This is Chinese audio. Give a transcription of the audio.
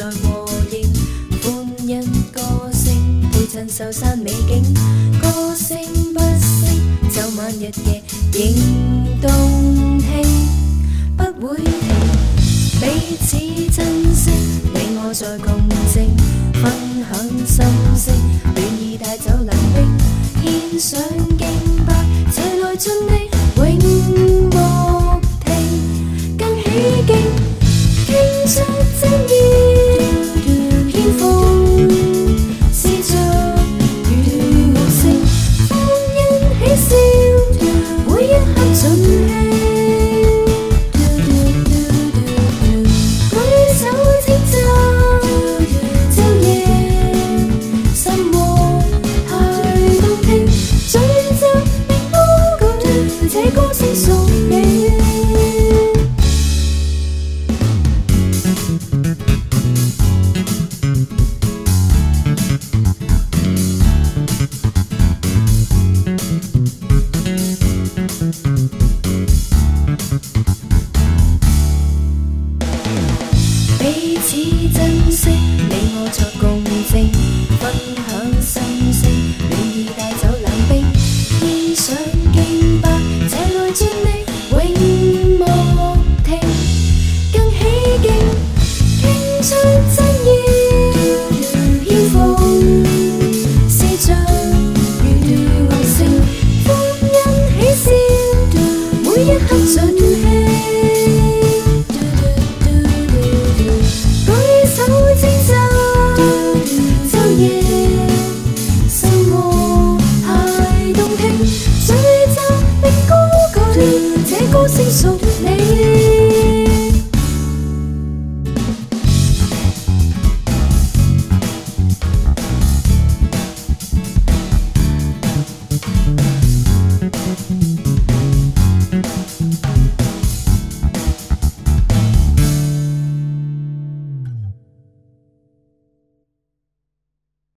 在和應，欢欣歌聲配衬秀山美景，歌聲不息，走晚日夜仍動聽，不會停。彼此珍惜，你我在共鳴，分享心聲，暖意帶走冷冰，獻上。只珍惜你我作共证，分享。天，這歌聲屬。